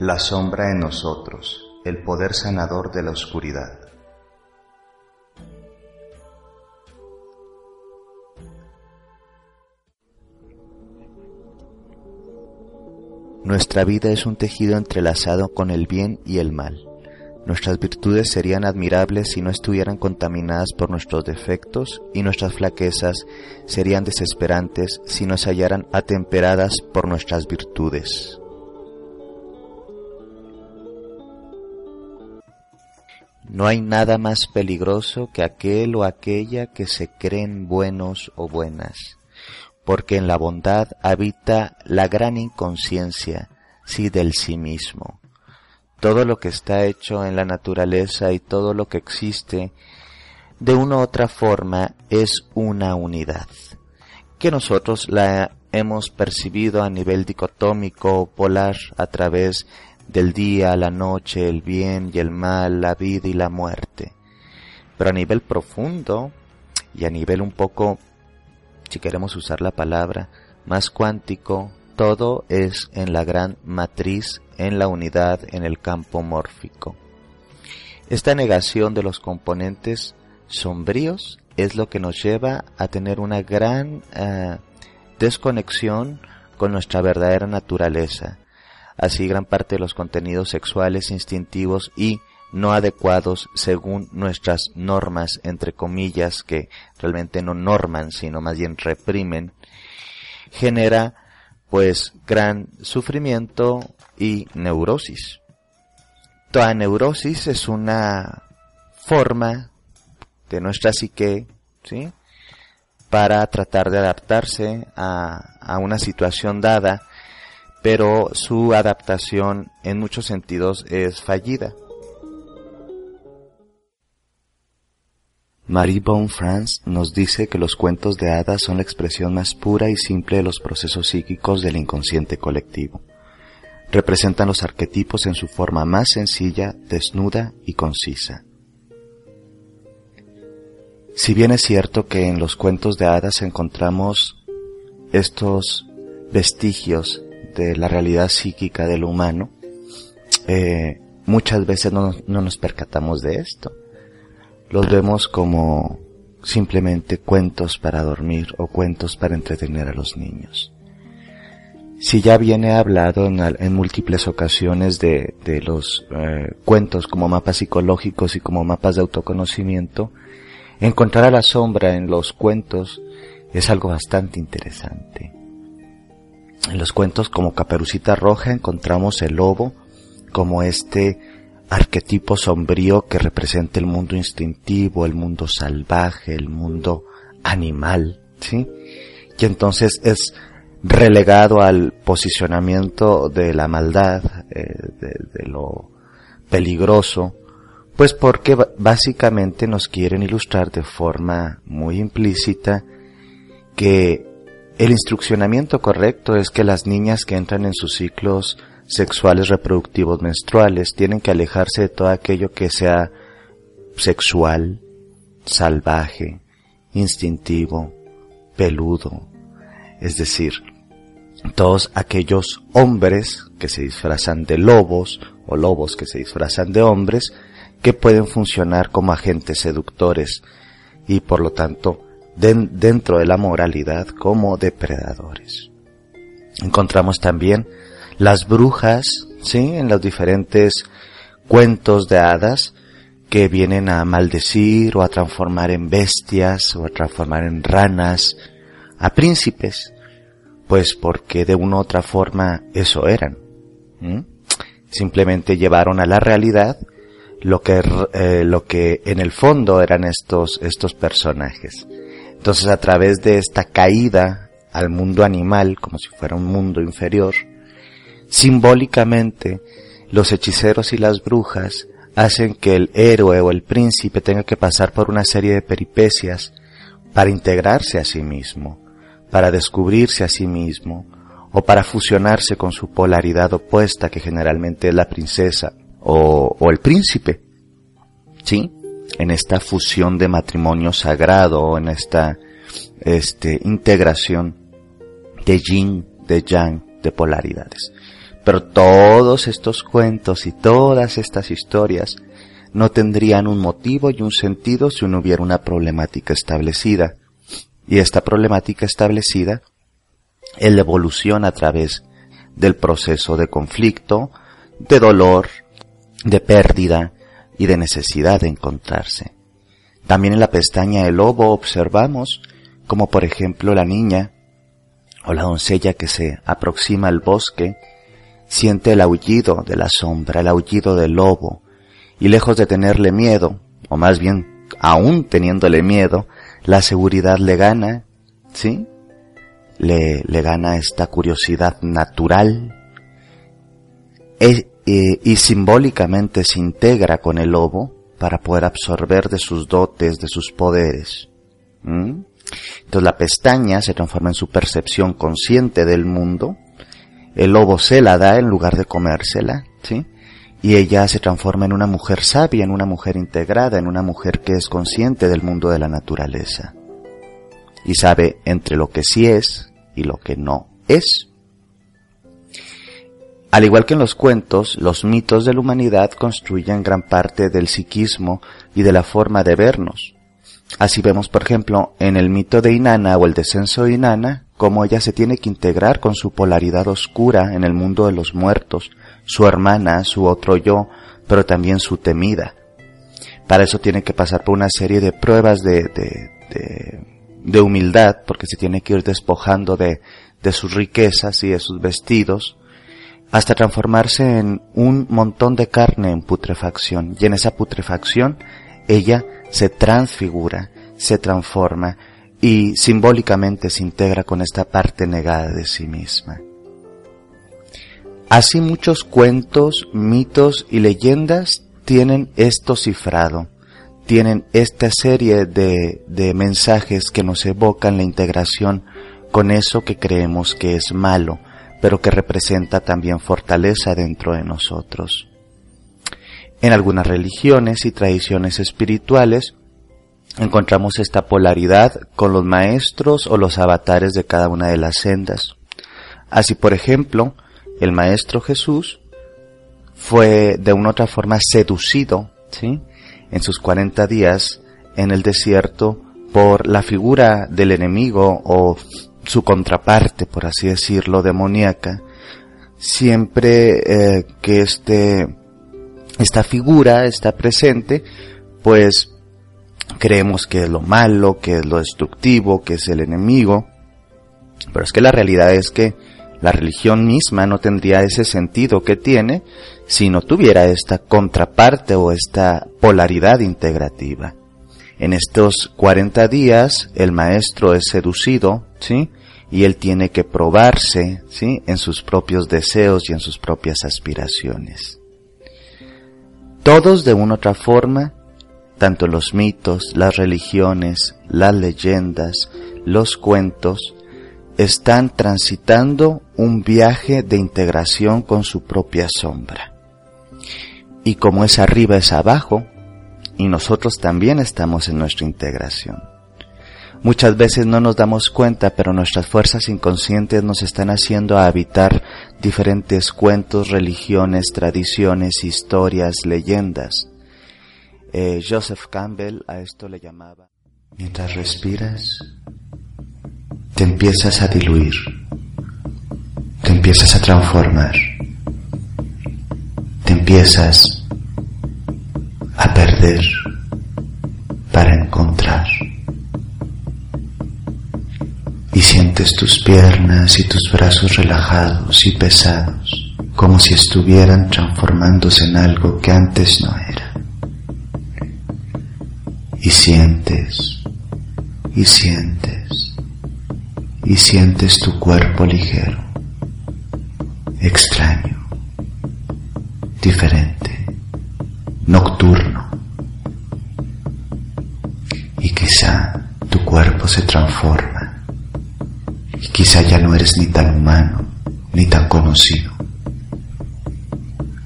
La sombra en nosotros, el poder sanador de la oscuridad. Nuestra vida es un tejido entrelazado con el bien y el mal. Nuestras virtudes serían admirables si no estuvieran contaminadas por nuestros defectos y nuestras flaquezas serían desesperantes si no se hallaran atemperadas por nuestras virtudes. No hay nada más peligroso que aquel o aquella que se creen buenos o buenas, porque en la bondad habita la gran inconsciencia, sí del sí mismo. Todo lo que está hecho en la naturaleza y todo lo que existe, de una u otra forma es una unidad, que nosotros la hemos percibido a nivel dicotómico o polar a través del día, la noche, el bien y el mal, la vida y la muerte. Pero a nivel profundo y a nivel un poco, si queremos usar la palabra, más cuántico, todo es en la gran matriz, en la unidad, en el campo mórfico. Esta negación de los componentes sombríos es lo que nos lleva a tener una gran eh, desconexión con nuestra verdadera naturaleza. Así gran parte de los contenidos sexuales instintivos y no adecuados según nuestras normas, entre comillas, que realmente no norman, sino más bien reprimen, genera pues gran sufrimiento y neurosis. Toda neurosis es una forma de nuestra psique, ¿sí? Para tratar de adaptarse a, a una situación dada, pero su adaptación en muchos sentidos es fallida. Marie Bonne-France nos dice que los cuentos de hadas son la expresión más pura y simple de los procesos psíquicos del inconsciente colectivo. Representan los arquetipos en su forma más sencilla, desnuda y concisa. Si bien es cierto que en los cuentos de hadas encontramos estos vestigios de la realidad psíquica del humano, eh, muchas veces no nos percatamos de esto los vemos como simplemente cuentos para dormir o cuentos para entretener a los niños. Si ya viene hablado en, múltiples ocasiones de, los eh, cuentos como mapas psicológicos y como mapas de autoconocimiento, encontrar a la sombra en los cuentos es algo bastante interesante. En los cuentos como Caperucita Roja encontramos el lobo como este arquetipo sombrío que representa el mundo instintivo, el mundo salvaje, el mundo animal, ¿sí? Y entonces es relegado al posicionamiento de la maldad, eh, de, lo peligroso, pues porque básicamente nos quieren ilustrar de forma muy implícita que el instruccionamiento correcto es que las niñas que entran en sus ciclos sexuales reproductivos menstruales tienen que alejarse de todo aquello que sea sexual, salvaje, instintivo, peludo, es decir, todos aquellos hombres que se disfrazan de lobos o lobos que se disfrazan de hombres que pueden funcionar como agentes seductores y por lo tanto dentro de la moralidad como depredadores. Encontramos también las brujas, ¿sí? En los diferentes cuentos de hadas que vienen a maldecir o a transformar en bestias o a transformar en ranas a príncipes, pues porque de una u otra forma eso eran. Simplemente llevaron a la realidad lo que, eh, lo que en el fondo eran estos, estos personajes. Entonces a través de esta caída al mundo animal, como si fuera un mundo inferior, Simbólicamente, los hechiceros y las brujas hacen que el héroe o el príncipe tenga que pasar por una serie de peripecias para integrarse a sí mismo, para descubrirse a sí mismo, o para fusionarse con su polaridad opuesta que generalmente es la princesa o, o el príncipe. ¿Sí? En esta fusión de matrimonio sagrado, en esta este, integración de yin, de yang, de polaridades. Pero todos estos cuentos y todas estas historias no tendrían un motivo y un sentido si no hubiera una problemática establecida. Y esta problemática establecida es la evolución a través del proceso de conflicto, de dolor, de pérdida y de necesidad de encontrarse. También en la pestaña El Lobo observamos como por ejemplo la niña o la doncella que se aproxima al bosque siente el aullido de la sombra, el aullido del lobo, y lejos de tenerle miedo, o más bien aún teniéndole miedo, la seguridad le gana, ¿sí? Le, le gana esta curiosidad natural y simbólicamente se integra con el lobo para poder absorber de sus dotes, de sus poderes. Entonces la pestaña se transforma en su percepción consciente del mundo, el lobo se la da en lugar de comérsela, ¿sí? Y ella se transforma en una mujer sabia, en una mujer integrada, en una mujer que es consciente del mundo de la naturaleza. Y sabe entre lo que sí es y lo que no es. Al igual que en los cuentos, los mitos de la humanidad construyen gran parte del psiquismo y de la forma de vernos. Así vemos, por ejemplo, en el mito de Inanna o el descenso de Inanna, cómo ella se tiene que integrar con su polaridad oscura en el mundo de los muertos, su hermana, su otro yo, pero también su temida. Para eso tiene que pasar por una serie de pruebas de, de, de, humildad, porque se tiene que ir despojando de, de sus riquezas y de sus vestidos, hasta transformarse en un montón de carne en putrefacción. Y en esa putrefacción ella se transfigura, se transforma y simbólicamente se integra con esta parte negada de sí misma. Así muchos cuentos, mitos y leyendas tienen esto cifrado, tienen esta serie de, de mensajes que nos evocan la integración con eso que creemos que es malo, pero que representa también fortaleza dentro de nosotros. En algunas religiones y tradiciones espirituales encontramos esta polaridad con los maestros o los avatares de cada una de las sendas. Así, por ejemplo, el maestro Jesús fue de una otra forma seducido, ¿sí? En sus 40 días en el desierto por la figura del enemigo o su contraparte, por así decirlo, demoníaca, siempre eh, que este, esta figura está presente, pues creemos que es lo malo, que es lo destructivo, que es el enemigo, pero es que la realidad es que la religión misma no tendría ese sentido que tiene si no tuviera esta contraparte o esta polaridad integrativa. En estos 40 días el maestro es seducido, ¿sí? Y él tiene que probarse, ¿sí? En sus propios deseos y en sus propias aspiraciones. Todos de una otra forma tanto los mitos, las religiones, las leyendas, los cuentos, están transitando un viaje de integración con su propia sombra. Y como es arriba es abajo, y nosotros también estamos en nuestra integración. Muchas veces no nos damos cuenta, pero nuestras fuerzas inconscientes nos están haciendo habitar diferentes cuentos, religiones, tradiciones, historias, leyendas eh, Joseph Campbell a esto le llamaba. Mientras respiras, te empiezas a diluir, te empiezas a transformar, te empiezas a perder para encontrar. Sientes tus piernas y tus brazos relajados y pesados, como si estuvieran transformándose en algo que antes no era y sientes y sientes y sientes tu cuerpo ligero, extraño, diferente, nocturno. Y quizá tu cuerpo se transforma y quizá ya no eres ni tan humano ni tan conocido.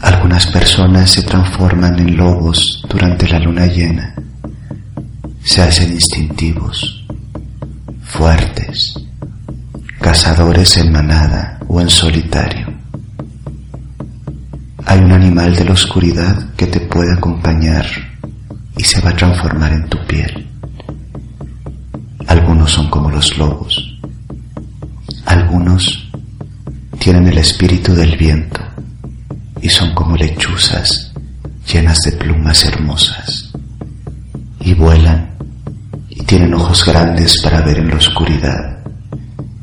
Algunas personas se transforman en lobos durante la luna llena se hacen instintivos, fuertes, cazadores en manada o en solitario. hay un animal de la oscuridad que te puede acompañar y se va a transformar en tu piel. Algunos son como los lobos. Algunos tienen el espíritu del viento y son como lechuzas llenas de plumas hermosas. Y vuelan y tienen ojos grandes para ver en la oscuridad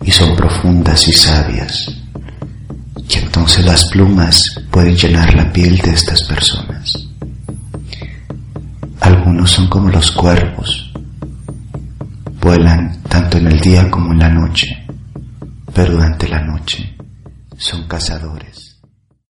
y son profundas y sabias. Y entonces las plumas pueden llenar la piel de estas personas. Algunos son como los cuervos. Vuelan tanto en el día como en la noche, pero durante la noche son cazadores.